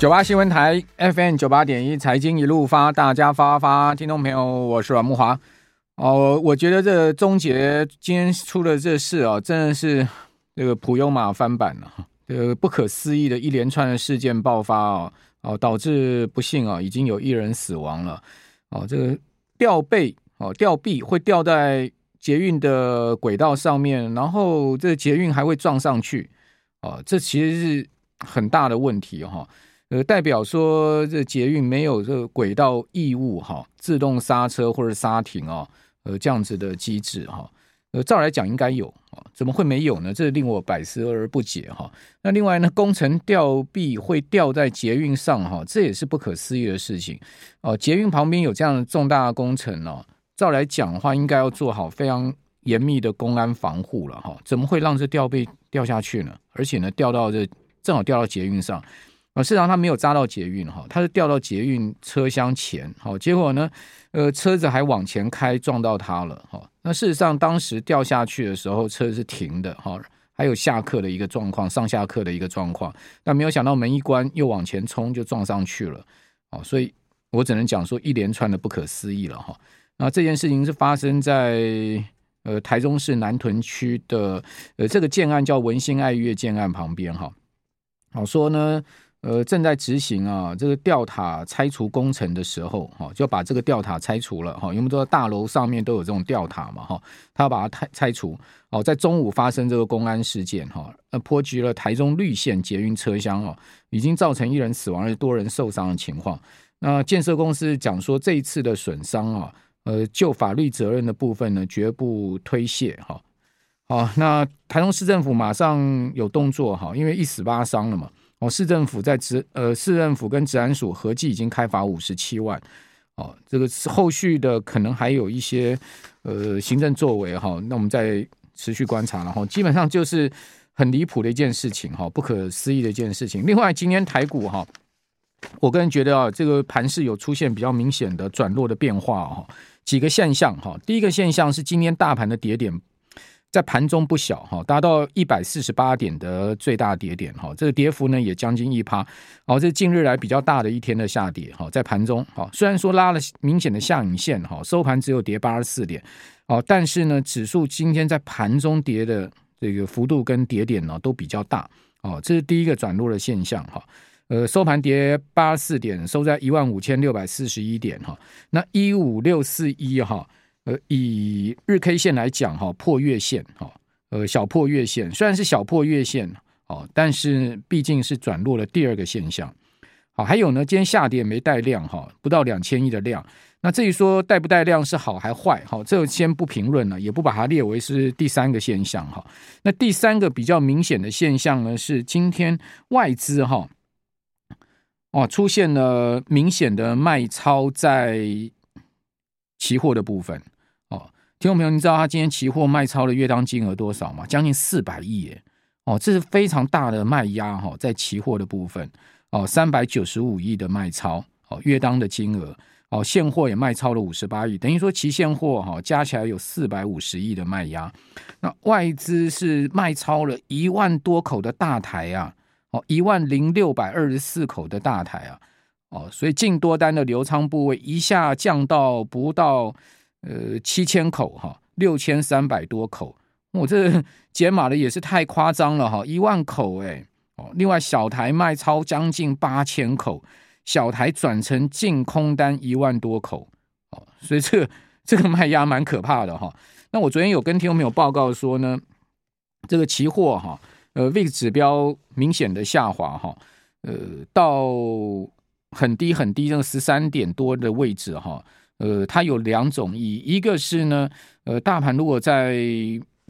九八新闻台 FM 九八点一财经一路发，大家发发，听众朋友，我是阮木华。哦，我觉得这个终结今天出的这事啊，真的是这个普悠玛翻版了，这个不可思议的一连串的事件爆发哦，哦，导致不幸啊，已经有一人死亡了。哦，这个吊臂哦，吊臂会吊在捷运的轨道上面，然后这捷运还会撞上去，哦，这其实是很大的问题哈。呃，代表说这捷运没有这个轨道异物哈，自动刹车或者刹停啊，呃，这样子的机制哈。呃，照来讲应该有啊，怎么会没有呢？这令我百思而不解哈。那另外呢，工程吊臂会吊在捷运上哈，这也是不可思议的事情哦。捷运旁边有这样的重大的工程哦，照来讲的话，应该要做好非常严密的公安防护了哈。怎么会让这吊臂掉下去呢？而且呢，掉到这正好掉到捷运上。啊，事实上他没有扎到捷运哈，他是掉到捷运车厢前，好，结果呢，呃，车子还往前开，撞到他了哈。那事实上当时掉下去的时候，车是停的哈，还有下客的一个状况，上下客的一个状况，但没有想到门一关又往前冲，就撞上去了，哦，所以我只能讲说一连串的不可思议了哈。那这件事情是发生在呃台中市南屯区的呃这个建案叫文心爱悦建案旁边哈，好说呢。呃，正在执行啊，这个吊塔拆除工程的时候，哈，就把这个吊塔拆除了，哈，因为我们知道大楼上面都有这种吊塔嘛，哈，他要把它拆拆除，哦，在中午发生这个公安事件，哈，呃，波及了台中绿线捷运车厢哦，已经造成一人死亡，而多人受伤的情况。那建设公司讲说，这一次的损伤啊，呃，就法律责任的部分呢，绝不推卸，哈，好，那台中市政府马上有动作，哈，因为一死八伤了嘛。哦，市政府在职呃，市政府跟治安署合计已经开罚五十七万。哦，这个是后续的可能还有一些呃行政作为哈、那我们再持续观察了哈。基本上就是很离谱的一件事情哈，不可思议的一件事情。另外，今天台股哈，我个人觉得啊，这个盘势有出现比较明显的转弱的变化哈，几个现象哈。第一个现象是今天大盘的跌点。在盘中不小哈，达到一百四十八点的最大跌点哈，这个跌幅呢也将近一趴，哦，这近日来比较大的一天的下跌哈，在盘中哈，虽然说拉了明显的下影线哈，收盘只有跌八十四点，哦，但是呢，指数今天在盘中跌的这个幅度跟跌点呢都比较大，哦，这是第一个转弱的现象哈，呃，收盘跌八十四点，收在一万五千六百四十一点哈，那一五六四一哈。以日 K 线来讲，哈，破月线，哈，呃，小破月线，虽然是小破月线，哦，但是毕竟是转弱了第二个现象。好，还有呢，今天下跌没带量，哈，不到两千亿的量。那至于说带不带量是好还坏，哈，这先不评论了，也不把它列为是第三个现象，哈。那第三个比较明显的现象呢，是今天外资，哈，哦，出现了明显的卖超在。期货的部分，听众朋友，你知道他今天期货卖超的月当金额多少吗？将近四百亿耶，哦，这是非常大的卖压哈，在期货的部分，哦，三百九十五亿的卖超，哦，月当的金额，哦，现货也卖超了五十八亿，等于说期现货哈加起来有四百五十亿的卖压，那外资是卖超了一万多口的大台啊，哦，一万零六百二十四口的大台啊。哦，所以净多单的留仓部位一下降到不到呃七千口哈，六千三百多口，我、这 解码的也是太夸张了哈，一万口哎哦，另外小台卖超将近八千口，小台转成净空单一万多口哦，所以这个这个卖压蛮可怕的哈。那我昨天有跟听众朋友报告说呢，这个期货哈，呃 VIX 指标明显的下滑哈，呃到。很低很低，这个十三点多的位置哈，呃，它有两种意义，一个是呢，呃，大盘如果在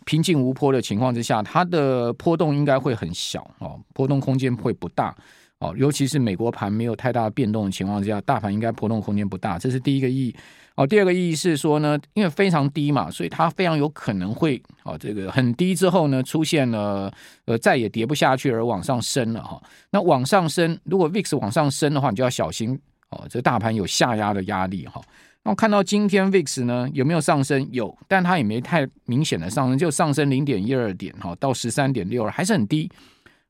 平静无波的情况之下，它的波动应该会很小哦，波动空间会不大哦，尤其是美国盘没有太大变动的情况之下，大盘应该波动空间不大，这是第一个意义。哦，第二个意义是说呢，因为非常低嘛，所以它非常有可能会哦，这个很低之后呢，出现了呃再也跌不下去而往上升了哈。那往上升，如果 VIX 往上升的话，你就要小心哦，这大盘有下压的压力哈。那我看到今天 VIX 呢有没有上升？有，但它也没太明显的上升，就上升零点一二点哈，到十三点六二，还是很低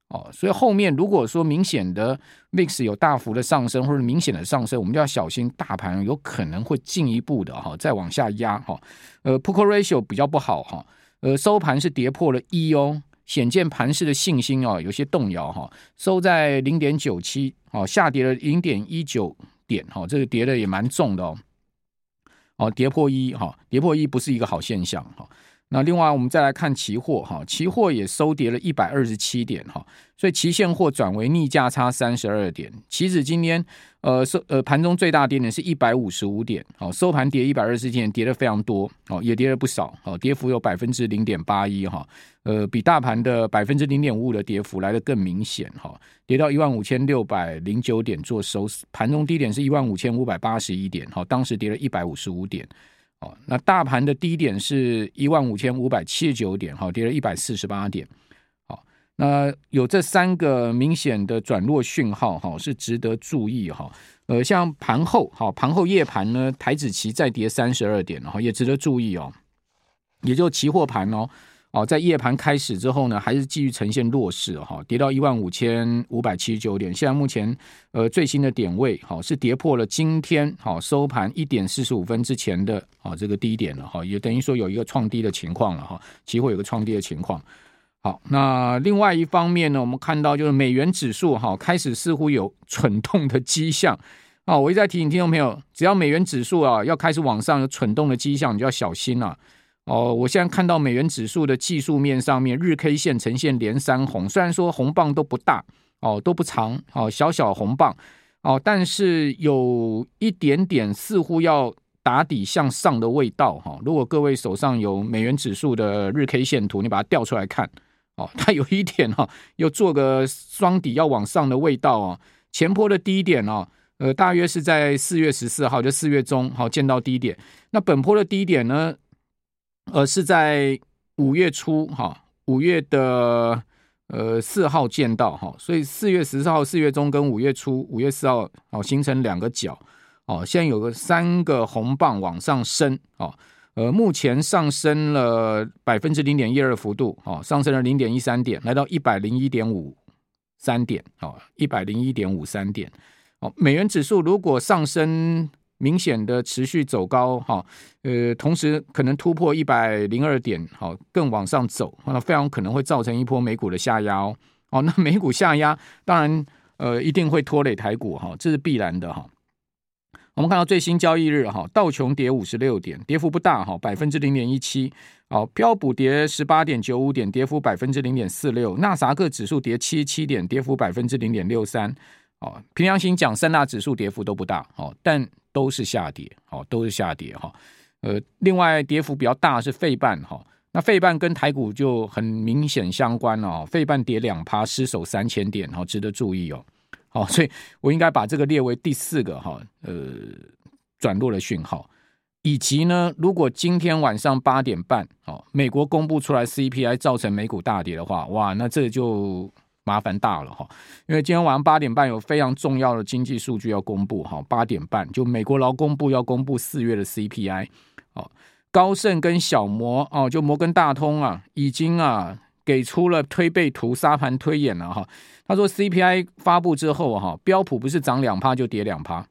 哦，所以后面如果说明显的 VIX 有大幅的上升或者明显的上升，我们就要小心大盘有可能会进一步的哈再往下压哈。呃，Pokeratio 比较不好哈，呃，收盘是跌破了一哦，显见盘势的信心哦有些动摇哈，收在零点九七，哦，下跌了零点一九点哈，这个跌的也蛮重的哦，哦，跌破一哈，跌破一不是一个好现象哈。那另外，我们再来看期货哈，期货也收跌了一百二十七点哈，所以期现货转为逆价差三十二点。期指今天呃收呃盘中最大跌点是一百五十五点，好，收盘跌一百二十点，跌的非常多哦，也跌了不少哦，跌幅有百分之零点八一哈，呃，比大盘的百分之零点五五的跌幅来得更明显哈，跌到一万五千六百零九点做收，盘中低点是一万五千五百八十一点，好，当时跌了一百五十五点。哦，那大盘的低点是一万五千五百七十九点，哈，跌了一百四十八点。好，那有这三个明显的转弱讯号，哈，是值得注意，哈。呃，像盘后，好，盘后夜盘呢，台子期再跌三十二点，然后，也值得注意哦。也就期货盘哦。哦，在夜盘开始之后呢，还是继续呈现弱势哈，跌到一万五千五百七十九点。现在目前呃最新的点位好是跌破了今天好收盘一点四十五分之前的啊这个低点了哈，也等于说有一个创低的情况了哈，期货有个创低的情况。好，那另外一方面呢，我们看到就是美元指数哈开始似乎有 蠢动的迹象啊。我一再提醒听众朋友，只要美元指数啊要开始往上有蠢动的迹象，你就要小心了。哦，我现在看到美元指数的技术面上面，日 K 线呈现连三红，虽然说红棒都不大，哦，都不长，哦，小小红棒，哦，但是有一点点似乎要打底向上的味道，哈、哦。如果各位手上有美元指数的日 K 线图，你把它调出来看，哦，它有一点哈，又做个双底要往上的味道哦。前波的低点哦，呃，大约是在四月十四号，就四月中，好、哦、见到低点。那本波的低点呢？呃，是在五月初哈，五月的呃四号见到哈，所以四月十四号、四月中跟五月初、五月四号哦形成两个角哦，现在有个三个红棒往上升哦，呃，目前上升了百分之零点一二幅度哦，上升了零点一三点，来到一百零一点五三点哦，一百零一点五三点哦，美元指数如果上升。明显的持续走高哈，呃，同时可能突破一百零二点，好，更往上走，那非常可能会造成一波美股的下压哦。哦，那美股下压，当然呃一定会拖累台股哈，这是必然的哈。我们看到最新交易日哈，道琼跌五十六点，跌幅不大哈，百分之零点一七。哦，标普跌十八点九五点，跌幅百分之零点四六。纳萨克指数跌七七点，跌幅百分之零点六三。哦，凭良心讲，三大指数跌幅都不大，哦，但都是下跌，哦，都是下跌，哈，呃，另外跌幅比较大是费半，哈，那费半跟台股就很明显相关哦，费半跌两趴，失守三千点，好，值得注意哦，好，所以我应该把这个列为第四个哈，呃，转弱的讯号，以及呢，如果今天晚上八点半，哦，美国公布出来 CPI 造成美股大跌的话，哇，那这就。麻烦大了哈，因为今天晚上八点半有非常重要的经济数据要公布哈，八点半就美国劳工部要公布四月的 CPI 哦，高盛跟小摩哦，就摩根大通啊，已经啊给出了推背图、沙盘推演了哈。他说 CPI 发布之后哈，标普不是涨两趴就跌两趴，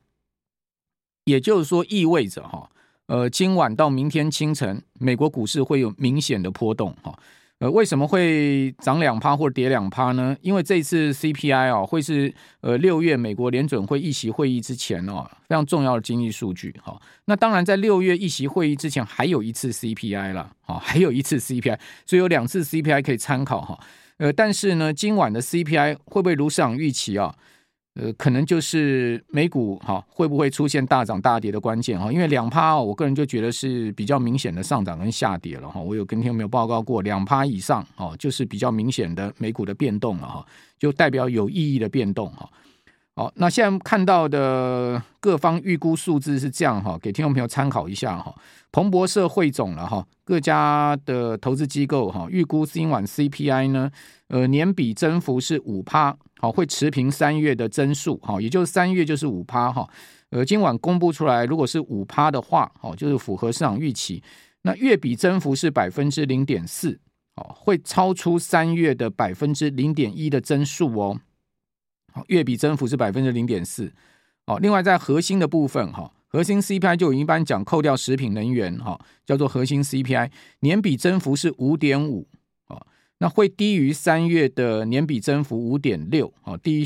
也就是说意味着哈，呃，今晚到明天清晨，美国股市会有明显的波动哈。呃，为什么会涨两趴或者跌两趴呢？因为这一次 CPI 哦，会是呃六月美国联准会议息会议之前哦，非常重要的经济数据哈。那当然，在六月议息会议之前还有一次 CPI 了，哈，还有一次 CPI，所以有两次 CPI 可以参考哈。呃，但是呢，今晚的 CPI 会不会如市场预期啊？呃，可能就是美股哈会不会出现大涨大跌的关键哈？因为两趴，我个人就觉得是比较明显的上涨跟下跌了哈。我有跟听众朋友报告过，两趴以上哦，就是比较明显的美股的变动了哈，就代表有意义的变动哈。好，那现在看到的各方预估数字是这样哈，给听众朋友参考一下哈。彭博社汇总了哈，各家的投资机构哈预估今晚 CPI 呢，呃，年比增幅是五趴。好，会持平三月的增速，好，也就是三月就是五趴哈。呃，今晚公布出来，如果是五趴的话，好，就是符合市场预期。那月比增幅是百分之零点四，哦，会超出三月的百分之零点一的增速哦。好，月比增幅是百分之零点四。哦，另外在核心的部分哈，核心 CPI 就一般讲扣掉食品能源哈，叫做核心 CPI，年比增幅是五点五。那会低于三月的年比增幅五点六。哦，低于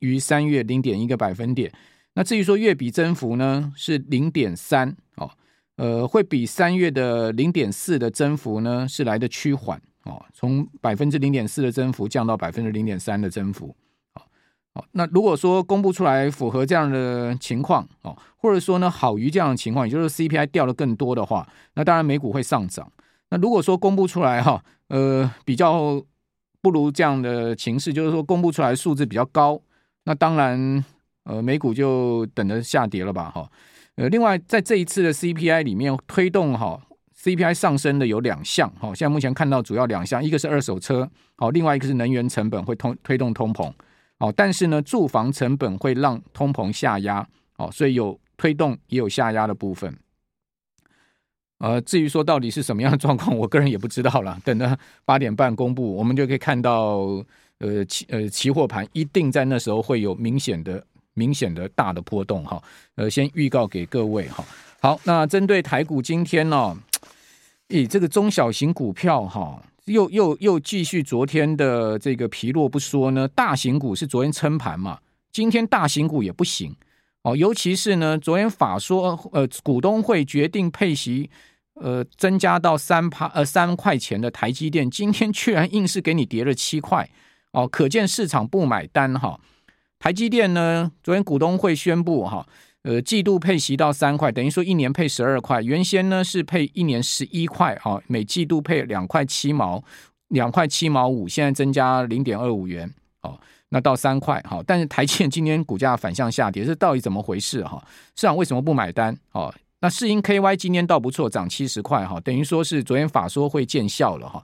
于三月零点一个百分点。那至于说月比增幅呢，是零点三。哦，呃，会比三月的零点四的增幅呢是来的趋缓。哦，从百分之零点四的增幅降到百分之零点三的增幅。好，那如果说公布出来符合这样的情况哦，或者说呢好于这样的情况，也就是 CPI 掉的更多的话，那当然美股会上涨。那如果说公布出来哈，呃，比较不如这样的情势，就是说公布出来数字比较高，那当然呃美股就等着下跌了吧哈。呃，另外在这一次的 CPI 里面推动哈 CPI 上升的有两项哈，现在目前看到主要两项，一个是二手车，好，另外一个是能源成本会通推动通膨。哦，但是呢，住房成本会让通膨下压，哦，所以有推动也有下压的部分。呃，至于说到底是什么样的状况，我个人也不知道了。等到八点半公布，我们就可以看到，呃，期呃期货盘一定在那时候会有明显的、明显的大的波动哈。呃，先预告给各位哈。好，那针对台股今天呢，哦，以这个中小型股票哈。又又又继续昨天的这个疲弱不说呢，大型股是昨天撑盘嘛，今天大型股也不行哦，尤其是呢，昨天法说呃股东会决定配息呃增加到三趴呃三块钱的台积电，今天居然硬是给你跌了七块哦，可见市场不买单哈。台积电呢，昨天股东会宣布哈。呃，季度配息到三块，等于说一年配十二块。原先呢是配一年十一块，哈，每季度配两块七毛，两块七毛五，现在增加零点二五元，哦，那到三块，哈。但是台积电今天股价反向下跌，这到底怎么回事？哈，市场为什么不买单？哦，那世芯 KY 今天倒不错，涨七十块，哈，等于说是昨天法说会见效了，哈。